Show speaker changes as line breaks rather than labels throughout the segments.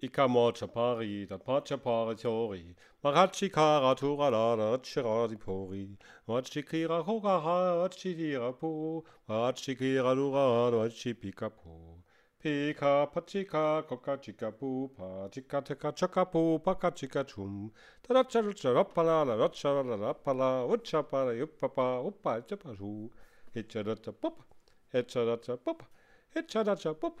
Ikamor Chapari, Dapar Chapari Tori, Marachi Kara Turalada, Chiradi Pori, Marachi Kira Hogaha, Marachi Hira Po, Marachi Kira Lura, Marachi Pika Po, Pika Pachika, Koka Chika Po, Pachika Teka Chaka Po, Paka Chika Chum, Tadacha Rucha Rapala, Racha Rapala, Uchapara Yupapa, Upa e e Chapa Chu, Hitcha Dacha Pop, e Hitcha Dacha Pop, Hitcha Dacha Pop,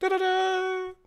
Ta-da-da!